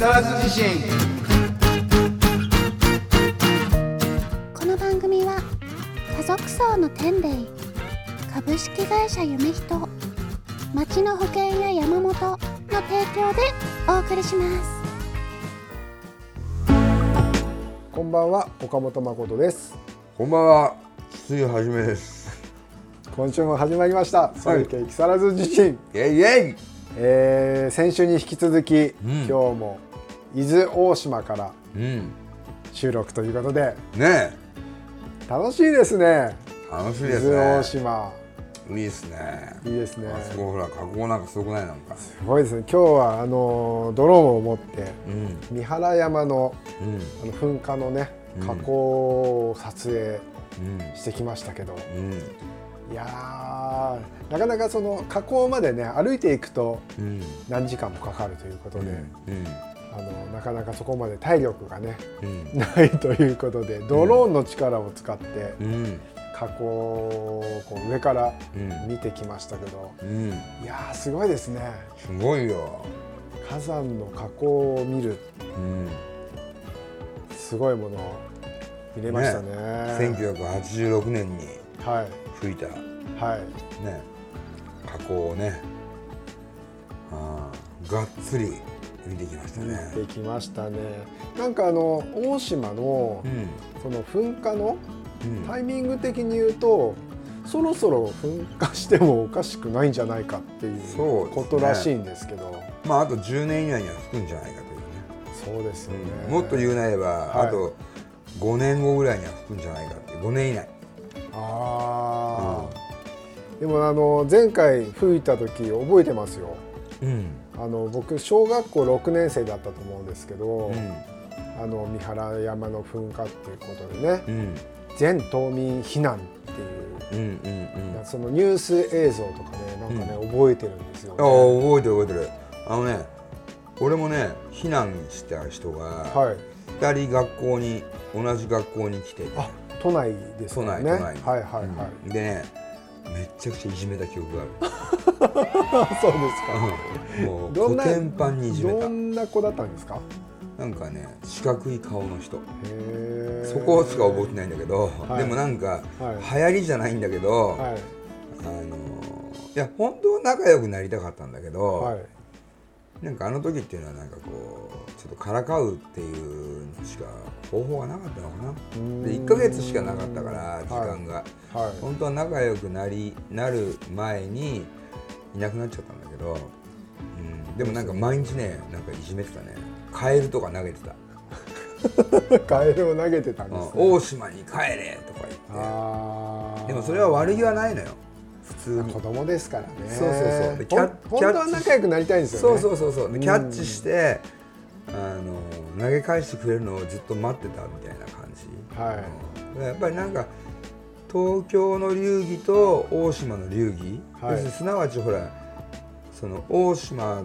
更津地震。この番組は家族層の天霊株式会社夢人町の保険や山本の提供でお送りします。こんばんは岡本誠です。こんばんは、筒井はじめです。今週も始まりました。総計木更津地震、イェイイェイ。えー先週に引き続き、ん。今日も伊豆大島からうん、収録ということで。ね楽しいですね。え、楽しい伊です豆大ね。島。いいですね。いいですね。あそこほら、加工なんかすごくない？なんか。すごいですね。今日はあのドローンを持ってうん、三原山のうん、あの噴火のねうん。火口を撮影うん、してきましたけど、うん、いやーなかなかその火口までね歩いていくとうん、何時間もかかるということで、うん、あのなかなかそこまで体力がねうん、ないということでドローンの力を使ってうん、火口をこう上からうん、見てきましたけどうん、いやーすごいですね。すごいよ。火山の火口を見る。うん、すごいものを見れましたね。1986年にはい。吹いたはい。ね、加工をね、ああ、がっつり見てきましたね。見てきましたね。なんかあの大島のうん、その噴火のうん、タイミング的に言うとそろそろ噴火してもおかしくないんじゃないかっていうことらしいんですけど。まああと10年以内には吹くんじゃないかというね。そうですよね、もっと言うなれば、はい。あと5年後ぐらいには吹くんじゃないかって5年以内。ああ、でもあの前回吹いた時覚えてますよ。うんあの僕小学校6年生だったと思うんですけど、うん。あの三原山の噴火っていうことでねうん。全島民避難っていううんうんうん。そのニュース映像とかねなんかね、覚えてるんですよ、ああね、覚えてる覚えてる。あのね俺もね避難した人がはい。2人学校に同じ学校に来てて。あ都内ですね。内都内。にはいはいはい、うん。でねめっちゃくちゃいじめた記憶があそう ですあるもうどんなどた。んな子だったんですか？なんかね四角い顔の人。そこしか覚えてないんだけど、はい。でもなんか、はい。流行りじゃないんだけど、はい。あのいや本当は仲良くなりたかったんだけど、はい。なんかあの時っていうのはなんかこうちょっとからかうっていうのしか方法がなかったのかな。で1ヶ月しかなかったから時間が、はい。本当は仲良くなりなる前にいなくなっちゃったんだけど、うん、でもなんか毎日ねなんかいじめてたね。カエルとか投げてた。カエルを投げてたん「です、ね、大島に帰れ!」とか言って。でもそれは悪気はないのよ。普通に。子供ですからね。そうそうそう。でキャッ本当は仲良くなりたいんですよね。そうそうそうそう。キャッチしてあの投げ返してくれるのをずっと待ってたみたいな感じ、はい。うん。やっぱりなんか東京の流儀と大島の流儀、はい。要すなわちほらその大島っ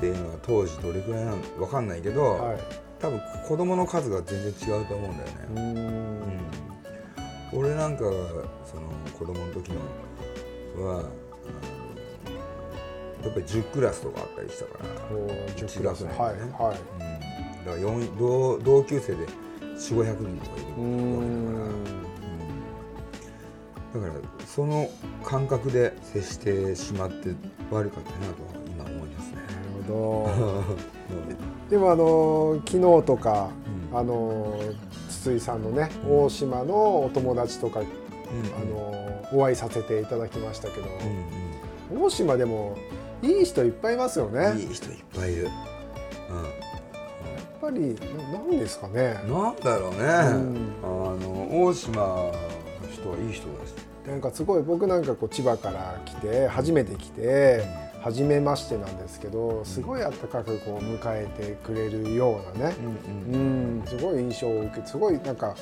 ていうのは当時どれくらいなのか分かんないけど、はい。多分子供の数が全然違うと思うんだよね。うーん。うん。俺なんかがその子供の時のはやっぱり10クラスとかあったりしたから、こう10 1クラス。はい学年でね。はいうん、だから四同同級生で4500人とかいるわけだから、だからその感覚で接してしまって悪かったなと今思いますね。なるほどでもあの昨日とか、うんあの筒井さんのね、大島のお友達とか、うんあのお会いさせていただきましたけど、うん大島でもいい人いっぱいいますよね。やっうん、いい人いっぱいいる。ぱりななんですかねうん、。なんだろうね、んあの大島の人はいい人だし、なんかすごい僕なんかこう千葉から来て初めて来て初めましてなんですけどすごいあったかくこう迎えてくれるようなね、うん、すごい印象を受けてすごいなんか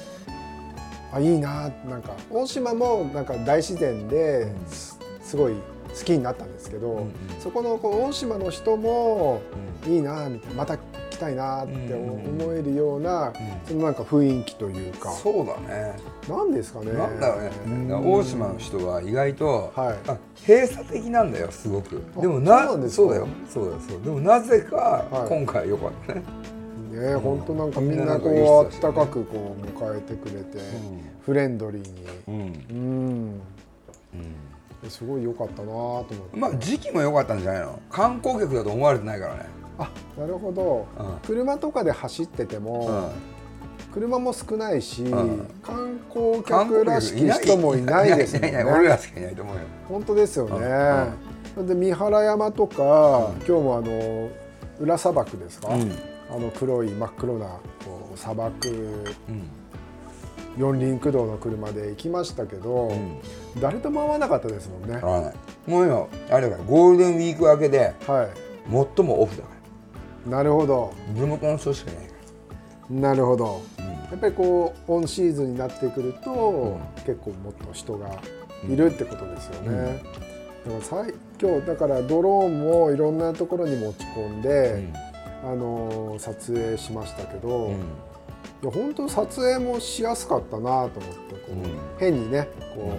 あいいななんか大島もなんか大自然ですすごい好きになったんですけど、うんうん。そこのこう大島の人もいいなみたいなまた来きたいなって思えるような、そのなんか雰囲気というか。そうだね。なんですかね。なんだろうね、大島の人は意外と、はい。あ閉鎖的なんだよすごく。でもなそうだよ。そうだよそうでもなぜかはい。今回良かったね、ね本当なんかみんなこうあったかくこう迎えてくれて、フレンドリーに。うん。うん。すごい良かったなと思って、まあ時期も良かったんじゃないの？観光客だと思われてないからねあなるほど、うん。車とかで走ってても、うん。車も少ないし、ん。観光観客らしき人もいないですね。俺らしかいないと思うよ。本当ですよね、うん。で三原山とか、今日もあの裏砂漠ですか、うん。あの黒い真っ黒なこう砂漠。うん。四輪駆動の車で行きましたけど、ん。誰とも会わなかったですもんね、もう今あれだからゴールデンウィーク明けでは最もオフだかいなるほど。ら地元の人しかいない。かなるほど。ら、やっぱりこうオンシーズンになってくると、結構もっと人がいるってことですよね、だからさい今日だからドローンもいろんなところに持ち込んで、あのー撮影しましたけど、うん。いや本当撮影もしやすかったなと思ってこう、うん。変にねこ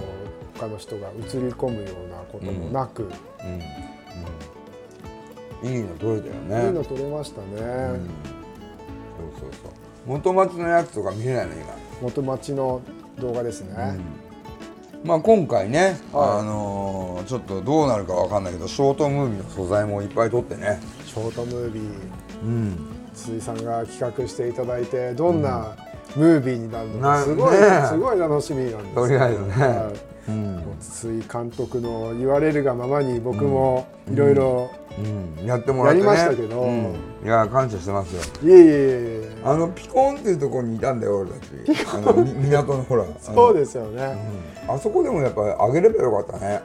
う他の人が映り込むようなこともなく、うん。うんいいの撮れたよね。いいの撮れましたね、うん。そうそうそう。元町のやつとか見れないの今。元町の動画ですね、まあ今回ね、はいあのーちょっとどうなるかわかんないけどショートムービーの素材もいっぱい撮ってね。ショートムービー。うん。筒井さんが企画していただいてどんなムービーになるのかなすごい、ねえすごい楽しみなんですとりあえずね。はいうん、筒井監督の言われるがままに僕もいろいろうん、やってもらってね。やりましたけど。うん。いや感謝してますよ。いえいえいえあのピコンっていうところにいたんだよ俺たち。あのみ港のほら。そうす、ですよね、うん。あそこでもやっぱりあげればよかったね、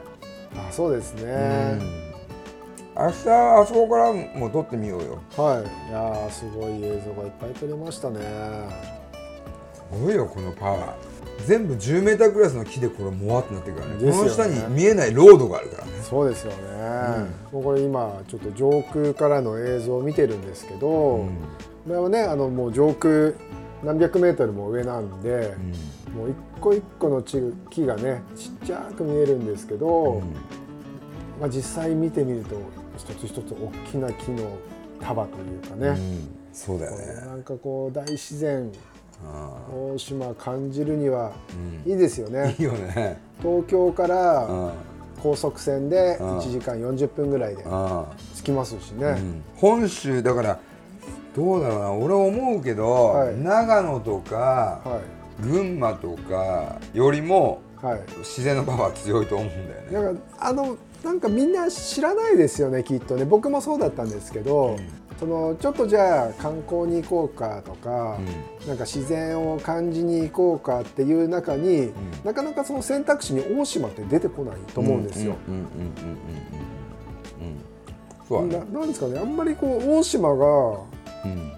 あそうですね、うん、明日あそこからも撮ってみようよ。はい。いやーすごい映像がいっぱい撮れましたね。すごいよこのパワー全部10メータークラスの木でこれもわってなってるからね。ね。この下に見えないロードがあるからね。そうですよね、もうこれ今ちょっと上空からの映像を見てるんですけど、これはねあのもう上空何百メートルも上なん。で、もう一個一個の木木がねちっちゃく見えるんですけど、まあ、実際見てみると一つ一つ大きな木の束というかね、うん。そうだよね。なんかこう大自然あ大島感じるにはういいですよね、あいいよね。東京からあ高速船でうん。1時間40分ぐらいであ着きますしね、うん。本州だからどうだろうな。俺思うけど、はい。長野とかは群馬とかよりもいはい。自然のパワー強いと思うんだよね。なんかあのなんかみんな知らないですよねきっとね。僕もそうだったんですけど、そのちょっとじゃあ観光に行こうかとか、なんか自然を感じに行こうかっていう中に、なかなかその選択肢に大島って出てこないと思うんですよ。うんうんうんうんうんうんそうだね。ななんですかね。あんまりこう大島がうん。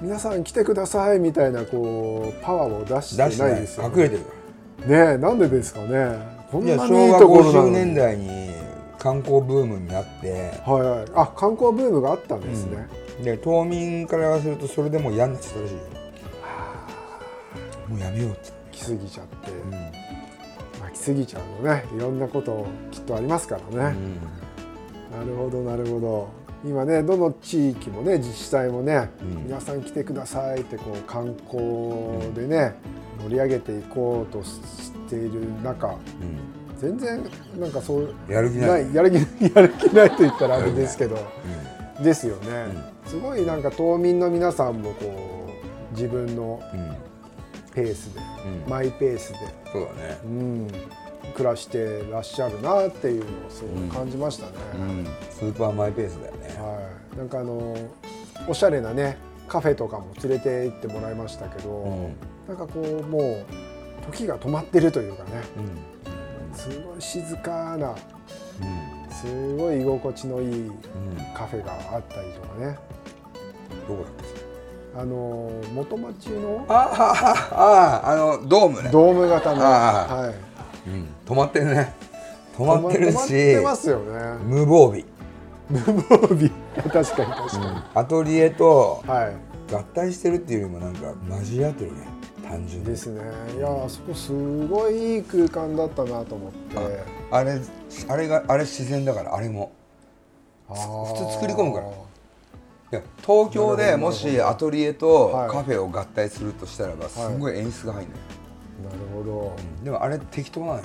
皆さん来てくださいみたいなこうパワーを出してないですよ、隠れてる。かねえなんでですかね。こんなにいいところなの50に年代に観光ブームになって。はいはい。あ観光ブームがあったんですね、で島民から言わせるとそれでもう嫌になっちゃったらしいよ。もうやめようって、来すぎちゃって、まあ、来すぎちゃうのね。いろんなこときっとありますからね、なるほどなるほど。今ねどの地域もね自治体もね、うん。皆さん来てくださいってこう観光でね、盛り上げていこうとしている中全然なんかそうやる気ない。やる気やる気ないと言ったらあれですけど、ですよね、すごいなんか島民の皆さんもこう自分のペースで、うん。マイペースで、そうだね。うん、暮らしてらっしゃるなっていうのをすごい感じましたね。うん。スーパーマイペースだよね。はい、なんかあのおしゃれなねカフェとかも連れて行ってもらいましたけど、うん。なんかこうもう時が止まってるというかね。うん。すごい静かなうんすごい居心地のいいうんカフェがあったりとかね。どこだっけあの元町の？あああああのドームね。ドーム型の、あはい、うん止まってるね。止まってる止まっしてますよね。無防備。無防備。確かに確かに、アトリエとはい。合体してるっていうよりもなんか混じり合ってるね。単純に。ですね。いやあそこすごいいい空間だったなと思ってあれあれがあれ自然だからあれも。普通作り込むから。いや東京でもしアトリエとはい。カフェを合体するとしたらばすごい演出が入るのよ、なるほでもあれ適当なのよ。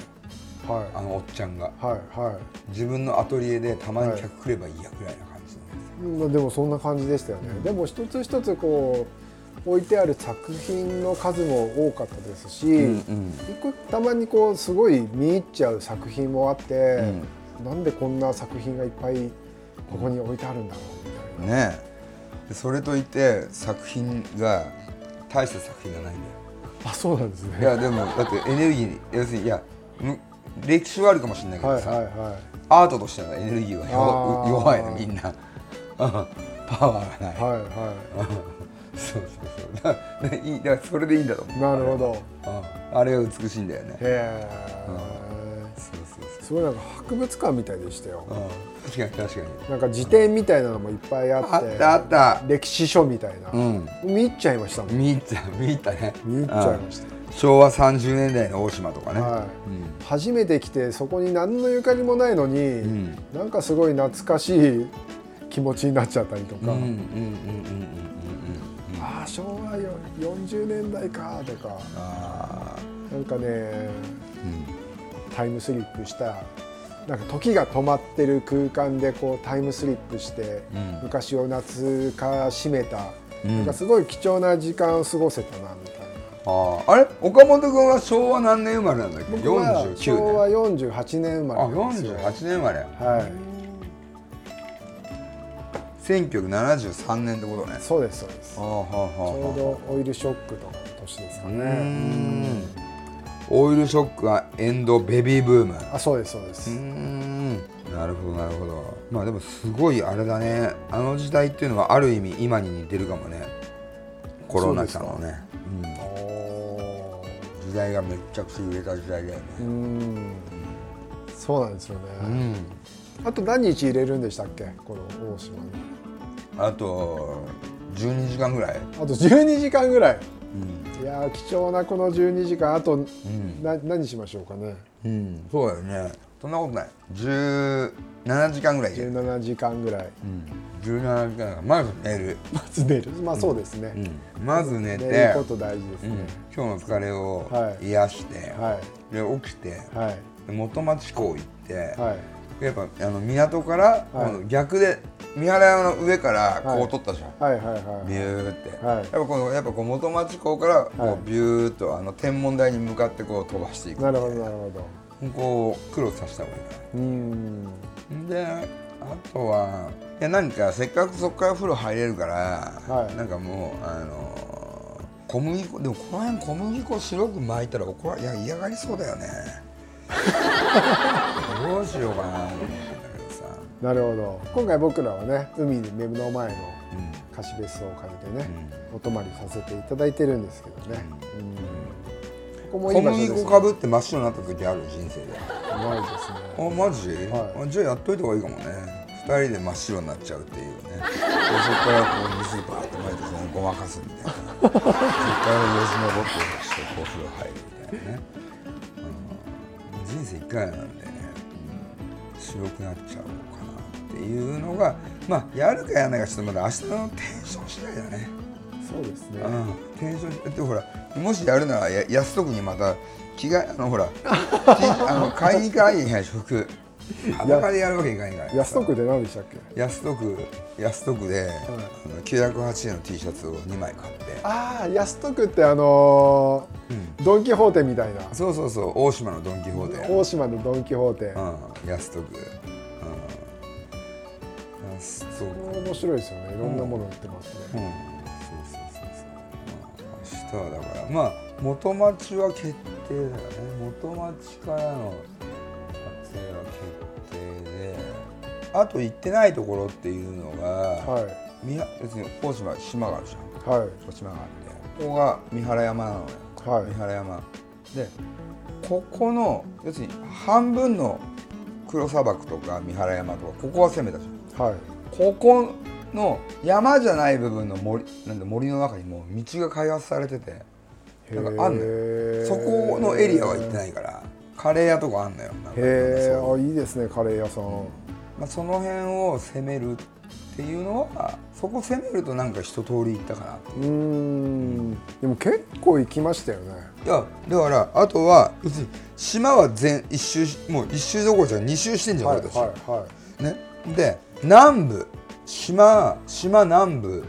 どはい。あのおっちゃんが。はいはい。自分のアトリエでたまに客来ればいいやぐらいな感じのまあでもそんな感じでしたよね、でも一つ一つこう置いてある作品の数も多かったですし、うん一個たまにこうすごい見入っちゃう作品もあって、なんでこんな作品がいっぱいここに置いてあるんだろうみたいな、ねそれといって作品が大した作品がないんだよ。あそうなんですいねやでもだってエネルギー要するにいやむ歴史はあるかもしれないけどさ、はいはいはい。アートとしてのエネルギーは弱弱いのみんな。う んパワーがない、はいは そうそうそう。だ いいだそれでいいんだと思う。いなるほど。うん。あれが美しいんだよね。へえ、そうそうそう。すごいなんか博物館みたいでしたよ、うん。確かに確かに。なんか辞典みたいなのもいっぱいあって。あったあった。歴史書みたいな、うん。見入っちゃいましたもん。見入った見入ったね。見入っちゃいました、うん。昭和30年代の大島とかね、はい。初めて来てそこに何のゆかりもないのに、ん。なんかすごい懐かしい気持ちになっちゃったりとか、ああ昭和よ40年代かとか。あなんかねータイムスリップしたなんか時が止まってる空間でこうタイムスリップして、うん。昔を懐かしめた、うん。なんかすごい貴重な時間を過ごせたなみたいな。あー。あれ？岡本君は昭和何年生まれなんだっけ？僕は49昭和年48年生まあれなんですよ。48年生まれ。はい1973年ってことね。そうですそうです。ちょうどオイルショックとかの年ですかね。ん。オイルショックがエンドベビーブーム。あそうですそうです、うーん。なるほどなるほど。まあでもすごいあれだね。あの時代っていうのはある意味今に似てるかもね。コロナ禍のね、おうん、時代がめっちゃくちゃ揺れた時代だよね。ーうん。そうなんですよね、うんあと何日入れるんでしたっけ？この大島に。あと12時間ぐらい、あと12時間ぐらい。うん。いやー貴重なこの12時間あと、ん。な何しましょうかね。うん、そうだよね。そんなことない。17時間ぐらいいける、17時間ぐらい。うん、17時間。まず寝る、まず寝る。まあそうですね、うん、まず寝て。寝ること大事ですうん。ね、今日の疲れをはい。癒して、はい。で起きて。はい。で元町港行って、はいやっぱあの港から、逆で三原山の上からこはい。う撮ったじゃん、はいはいはいビューって、はい。やっぱこのやっぱこう元町港からこう、はいビューっとあの天文台に向かってこう飛ばしていくなるほどなるほど。こうクロスさせた方がいいかうーん。らであとはいやなんかせっかくそこから風呂入れるから、はい。なんかもうあの小麦粉でもこの辺小麦粉白く巻いたら怒らいや嫌がりそうだよね どうしようかなと思ってんだけどさ、なるほど。今回僕らはね海に目の前のうん貸別荘を借りてね、お泊まりさせていただいてるんですけどね、うん。ここもい小麦粉かぶって真っ白になった時ある人生で。ないですね。あマジ、はい。あじゃあやっといた方がいいかもね。2人で真っ白になっちゃうっていうね。でそこからこう水バーッと巻いてそのごまかすみたいな。そこからよじ登ってしてお風呂入るみたいなね、うん、人生1回なんで白くなっちゃおうかなっていうのがまあやるかやらないかちょっとまだ明日のテンション次第だね。そうですね、うん、テンションだってほらもしやるならや安徳にまた着替えあのほら あの買いに行かないけない服裸でやるわけにいかないから。安徳で何でしたっけ？安徳安徳で、あの980円の T シャツを2枚買って。ああ安徳ってあのードン・キホーテみたいな。そうそうそう。大島のドン・キホーテ。大島のドン・キホーテ、うん。安徳、うん、安徳面白いですよね。いろんなもの売ってますうん。ね、そうそうそうそう、まあ、明日はだから。まあ元町は決定だよね。元町からの決定であと行ってないところっていうのが、はい。別に大島島があるじゃん。はい。島があって。ここが三原山なのよ、はい。三原山。でここの要するに半分の黒砂漠とか三原山とかここは攻めたじはい。ここの山じゃない部分の森なんだ森の中にも道が開発されててなんかあんのよ。そこのエリアは行ってないからカレー屋とかあんのよ。へえいいですねカレー屋さん、まあ、その辺を攻めるっていうのはそこ攻めるとなんか一通り行ったかなう。ーん。でも結構行きましたよね。いやだからあとは島は全一周しもう一周どころじゃ二周してんじゃん、はい俺たち、はいはいね。で南部島島南部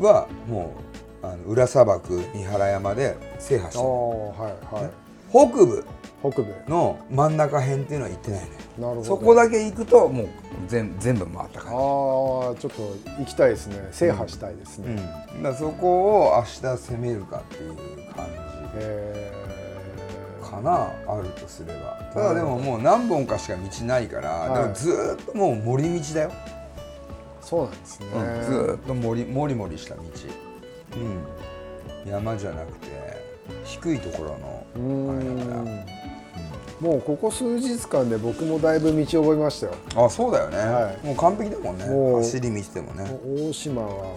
はもうあの裏砂漠三原山で制覇しああてるはいはい。北部北部。の真ん中辺っていうのは行ってないね。なるほど。そこだけ行くともう全全部回ったああ感ちょっと行きたいですね。制覇したいですじ、うん、ね、だからそこを明日攻めるかっていう感へじかなあるとすれば。ただでももう何本かしか道ないから、はい。でもずーっともう森道だよ、ーそうなんですね、うん。ずーっと森もりもりした道、うん、山じゃなくて低いところのあれだから。んもうここ数日間で僕もだいぶ道覚えましたよ。あそうだよね、はい。もう完璧だもんね。走り道でもね、大島は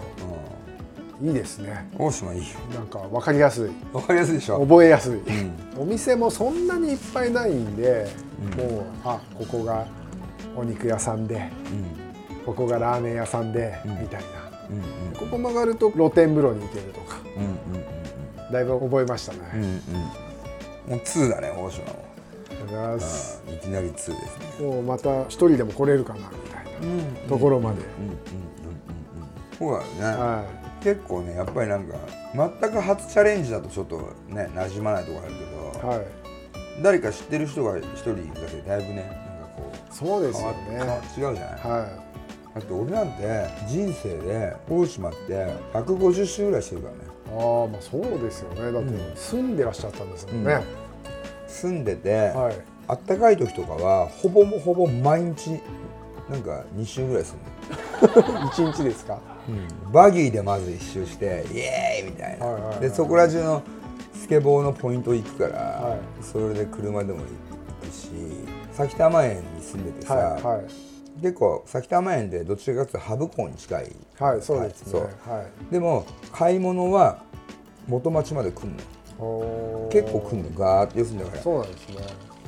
ういいですね。ん、大島いいよ。なんか分かりやすい。わかりやすいでしょ、覚えやすい、うん。お店もそんなにいっぱいないんで、うん。もうあここがお肉屋さんでここがラーメン屋さんで、うん。みたいな。うんうん。ここ曲がると露天風呂に行けるとか。うんうんだいぶ覚えましたね、うんうん。うんもう2だね大島もとうございますいきなり2ですね。もうまた一人でも来れるかなみたいな。うんところまで、うんうんうんうん。うんそうだよね、は結構ねやっぱりなんか全く初チャレンジだとちょっとね馴染まないところあるけど、い、はい、誰か知ってる人が一人いるだけでだいぶねなんかこうそうですよ変わね違うじゃない、はだって俺なんて人生で大島って150周ぐらいしてるからね。いああまあそうですよね。だってうん。住んでらっしゃったんですもんね、住んでて、はい。あったかい時とかはほぼほぼ毎日なんか2周ぐらいするの。一日ですか？バギーでまず一周してイエーイ！みたいな、はいはいはいでそこら中のスケボーのポイント行くから、はい。それで車でも行くし埼玉園に住んでてさ、はいはい。結構埼玉園でどちらかというとハブ港に近いはいそうですね。はい。でも買い物は元町まで来んの結構来んの？ガーって要するにだからそうなんですね。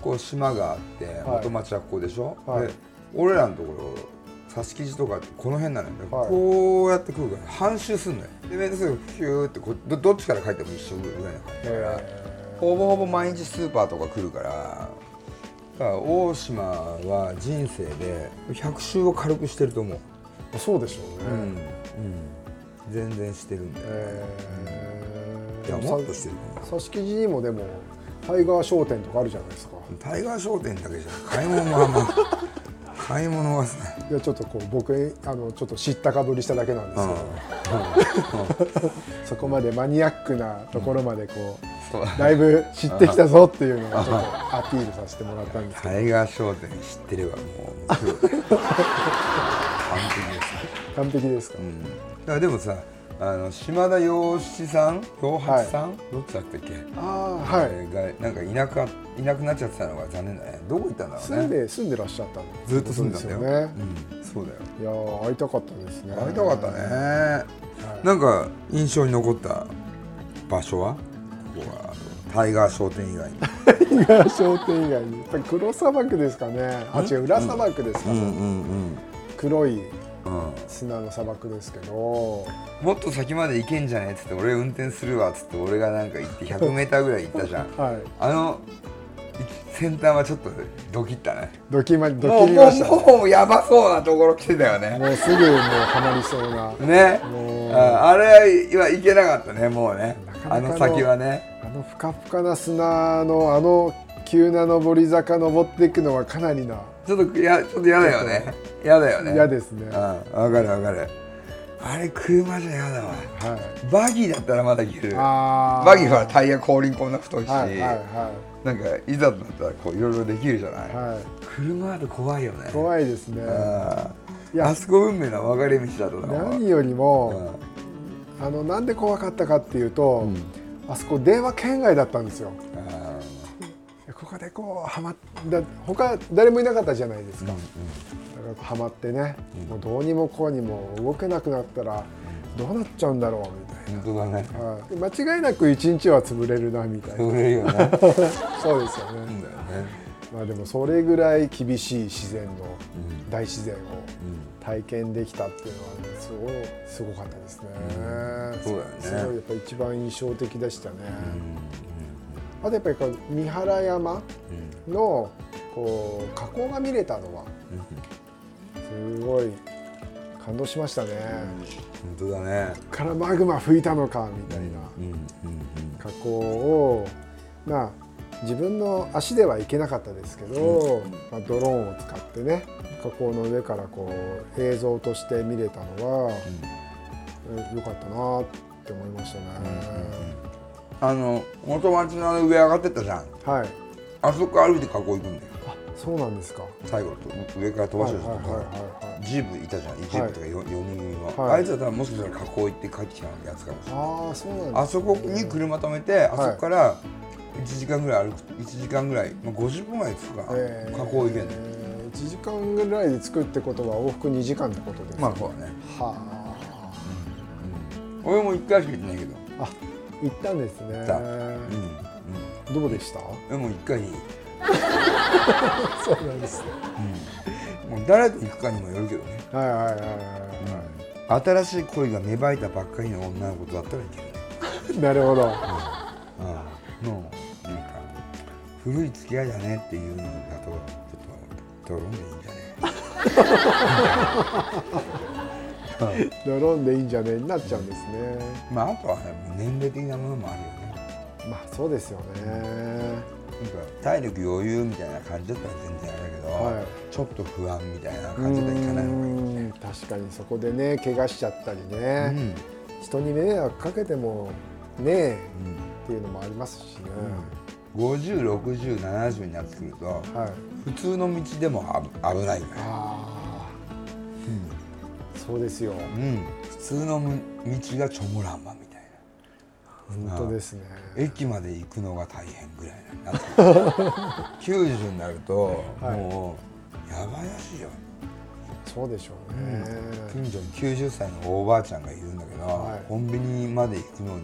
こう島があってはい。元町はここでしょ、はい。で俺らのところ挿し木地とかってこの辺なのよ、はい。こうやって来るから半周すんのよ。で面倒すぐヒューってこうどどっちから帰っても一緒ぐらいの感じだから。へほぼほぼ毎日スーパーとか来るからだから大島は人生で100周を軽くしてると思う、ーそうでしょううん。ね、うん、全然してるんだよ、えーいやもっとしてるさしきじにもでもタイガー商店とかあるじゃないですか。タイガー商店だけじゃ買い物はまあ買い物はさい。やちょっとこう僕あのちょっと知ったかぶりしただけなんですけど、そこまでマニアックなところまでこそううだいぶ知ってきたぞっていうのをちょっとアピールさせてもらったんですけど。タイガー商店知ってればもう。も う完璧です、完璧ですか、うん、だからでもさあの島田洋七さん洋八さん、どっちだったっけ？ああはい、えーがなんかいなくいなくなっちゃってたのが残念だね。どこ行ったんだろうね？住んで住んでらっしゃったんずっと住んでたんだよ。ですよね、うん、そうだよ。いやー会いたかったですね。会いたかったね、はい。なんか印象に残った場所は？ここはタイガー商店以外にタイガー商店以外にやっぱり黒砂漠ですかね。あ違う裏砂漠ですか、うんうん黒いうん砂の砂漠ですけど。もっと先まで行けんじゃねえっつって俺運転するわっつって俺がなんか行って 100m ぐらい行ったじゃん。はい。あの先端はちょっとドキったねドキマドキりました、ね、もうもうやばそうなところ来てたよね。もうすぐもうハマりそうな。ね。ああれはいけなかったねもうね。あの先はね。あのふかふかな砂のあの急な上り坂登っていくのはかなりな。ちょっとやちょっと嫌だよね。嫌だよね。嫌ですね。うんわかるわかる。あれ車じゃ嫌だわ。はい。バギーだったらまだいける。あバギーはタイヤ後輪こんな太いし、はいはいはなんかいざとなったらこういろいろできるじゃない、いはい。車だと怖いよね。怖いですね。ああそこ運命の分かれ道だとな何よりうも、ん。あのなんで怖かったかっていうと、うん。あそこ電話圏外だったんですよ。あここでこうはまっだ他誰もいなかったじゃないですか、だからはまってね、もうどうにもこうにも動けなくなったらどうなっちゃうんだろうみたいな。本当だね。はい。間違いなく一日は潰れるなみたいな。売れるよね そうですよね、ねまあでもそれぐらい厳しい自然の大自然を体験できたっていうのは、ね、すごいすごかったですね、そうだよね。すごいやっぱ一番印象的でしたね、あとやっぱりこう三原山のこう火口が見れたのはすごい感動しましたね、本当だね。こっからマグマ吹いたのかみたいな、うんうん加工をまあ自分の足では行けなかったですけど、まあ、ドローンを使ってね火口の上からこう映像として見れたのは、えよかったなって思いましたね、あの元町の上上がってったじゃん。はい。あそこ歩いて河口行くんだよあそうなんですか。最後と上から飛ばしてる人とはいはいはいかはいジープいたじゃんジープとか 4, 四人組の、はい。あいつは多分もしかしたら河口行って帰ってきたやつかもしれない。ああそうなんね。あそこに車止めて、あそこから1時間ぐらい歩く1時間ぐらい、まあ、50分ぐらい着くかな、えー。河口行けんのよ1時間ぐらいで着くってことは往復2時間ってことですね。まあそうだね。は俺も1回しか行ってないけど。ああ行ったんですね。うんどうでした？うんでも1回。に そうなんです。ねもう誰と行くかにもよるけどね。はいはいはいはいは新しい恋が芽生えたばっかりの女の子だったらいけるねい。なるほど。ああもうなんか。古い付き合いだねっていうのだとちょっとドローンでいいんじゃね？ドローンでいいんじゃねえ？になっちゃうんですね。まああとはね年齢的なものもあるよね。まあそうですよね。なんか体力余裕みたいな感じだったら全然あれだけど、はい。ちょっと不安みたいな感じだったらいかない方がいいよねうん。確かにそこでね怪我しちゃったりね、人に迷惑かけてもねえっていうのもありますしね、506070になってくるとはい。普通の道でもあ危ないから、ああ、そうですよ。うん、普通の道がチョモランマみたいな。本当ですね。駅まで行くのが大変ぐらいになってくる90になるとはい。もうやばいらしいよ。そうでしょうね、近所に90歳のおばあちゃんがいるんだけど、はい。コンビニまで行くのに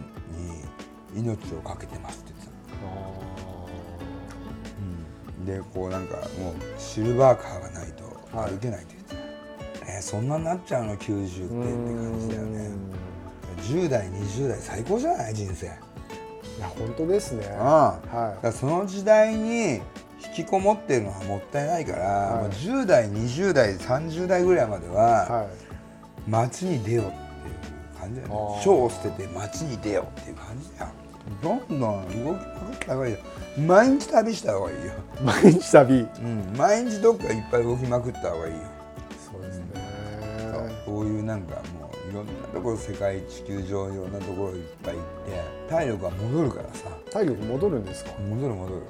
命をかけてますって言ってたの。でこうなんかもうシルバーカーがないとはい歩けないってえーそんなになっちゃうの？90ってって感じだよね。10代20代最高じゃない？人生。いや本当ですね。ああはだからその時代に引きこもってるのはもったいないから、はい。もう10代20代30代ぐらいまでいははい。街に出ようっていう感じだよね。書を捨てて街に出ようっていう感じだよ。どんどん動きまくった方がいいよ。毎日旅した方がいいよ、毎日旅。うん、毎日どっかいっぱい動きまくった方がいいよこういうなんかもういろんなところ世界地球上いろんなところいっぱい行って体力が戻るからさ。体力戻るんですか？戻る戻る。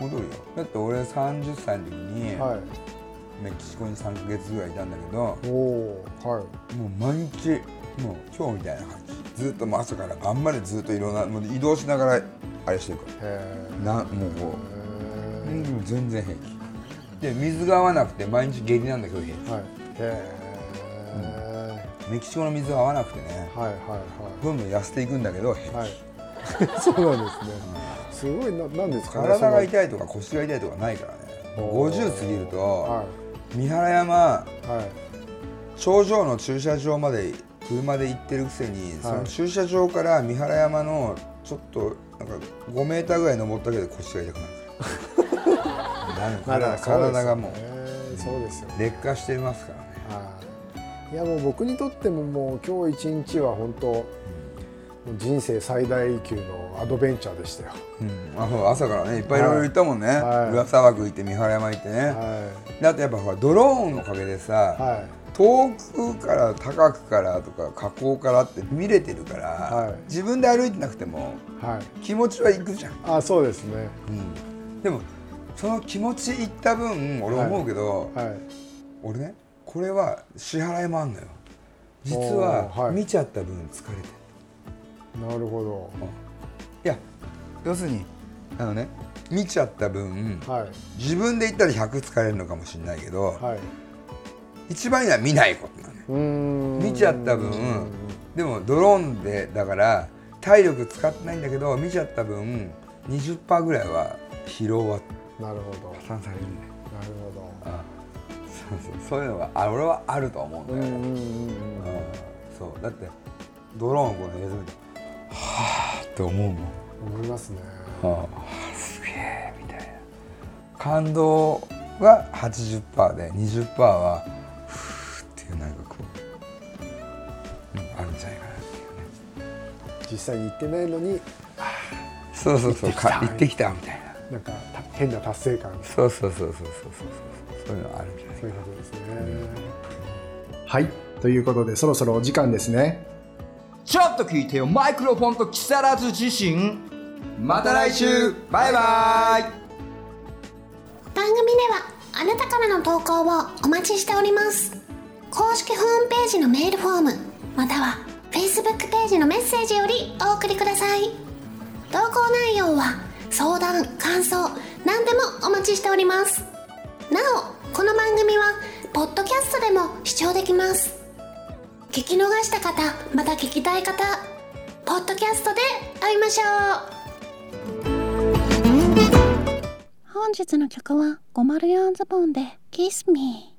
うん。戻るよ。だって俺30歳の時に、はい。メキシコに3ヶ月ぐらいいたんだけどおおはい。もう毎日もう今日みたいな感じ。ずっと朝から晩までずっといろんなもう移動しながらあれしてるかへらなもうこう、えうん、全然平気。で水が合わなくて毎日下痢なんだけど平気。はい。へえメキシコの水が合わなくてねはいはいどんどん痩せていくんだけどはい。はい。そうなんですね。すごいななんですか？ね体がい痛いとか腰が痛いとかないからね。おー。50過ぎると、は三原山いはい。頂上の駐車場まで車で行ってるくせに、その駐車場から三原山のちょっとなんか5メーターぐらい登っただけで腰が痛くなる。なる体体がもうそうですよね。劣化してますからね。はいいやもう僕にとってももう今日一日は本当、もう人生最大級のアドベンチャーでしたよ。うん、朝からねいっぱいいろいろ行ったもんね、はい。浦沢区行って三原山行ってね、はであとやっぱほらドローンのおかげでさ、い、はい、遠くから高くからとか河口からって見れてるから、はい。自分で歩いてなくてもはい、気持ちは行くじゃん、あそうですね。でもその気持ち行った分俺思うけど、はい、俺ねこれは支払いもあんのよ。実おは見ちゃった分疲れてる、なるほど。いや要するにあのね見ちゃった分はい。自分で言ったら100疲れるのかもしれないけど、はい。一番いいのは見ないことなのよ。見ちゃった分でもドローンでだから体力使ってないんだけど見ちゃった分20%ぐらいは疲労はなるほど。加算されるんだよなるほあそうそうそういうのがあ俺はあると思うんだよ、どうんそう。だってドローンをこの映像見てはあって思うもん、思いますね。はあ、すげえみたいな。感動が80%で20%はふーっていうなんかこう、うん、あるんじゃないかなっていうね。実際に行ってないのにそうそうそう行ってきた。か行ってきたみたいな。なんかた変な達成感。そうそうそうそうそうそうそうそういうのあるんじゃないそういうことですね。はい。ということでそろそろお時間ですね。ちょっと聞いてよマイクロフォンと木更津自身また来週。バイバイ。番組ではあなたからの投稿をお待ちしております。公式ホームページのメールフォームまたは Facebook ページのメッセージよりお送りください。投稿内容は相談感想何でもお待ちしております。なおこの番組はポッドキャストでも視聴できます。聞き逃した方また聞きたい方ポッドキャストで会いましょう。本日の曲は504ズボンで Kiss Me